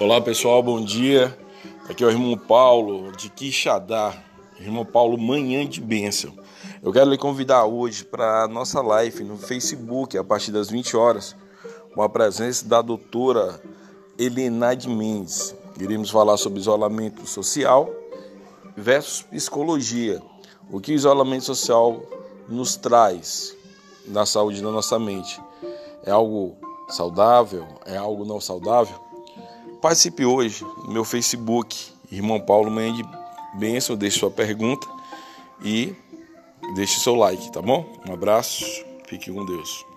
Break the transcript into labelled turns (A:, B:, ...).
A: Olá pessoal, bom dia. Aqui é o irmão Paulo de Quixadá, irmão Paulo Manhã de Bênção. Eu quero lhe convidar hoje para a nossa live no Facebook a partir das 20 horas, com a presença da doutora Elenade Mendes. Iremos falar sobre isolamento social versus psicologia. O que o isolamento social nos traz na saúde da nossa mente? É algo saudável? É algo não saudável? Participe hoje no meu Facebook, Irmão Paulo Manhã de Bênção, deixe sua pergunta e deixe seu like, tá bom? Um abraço, fique com Deus.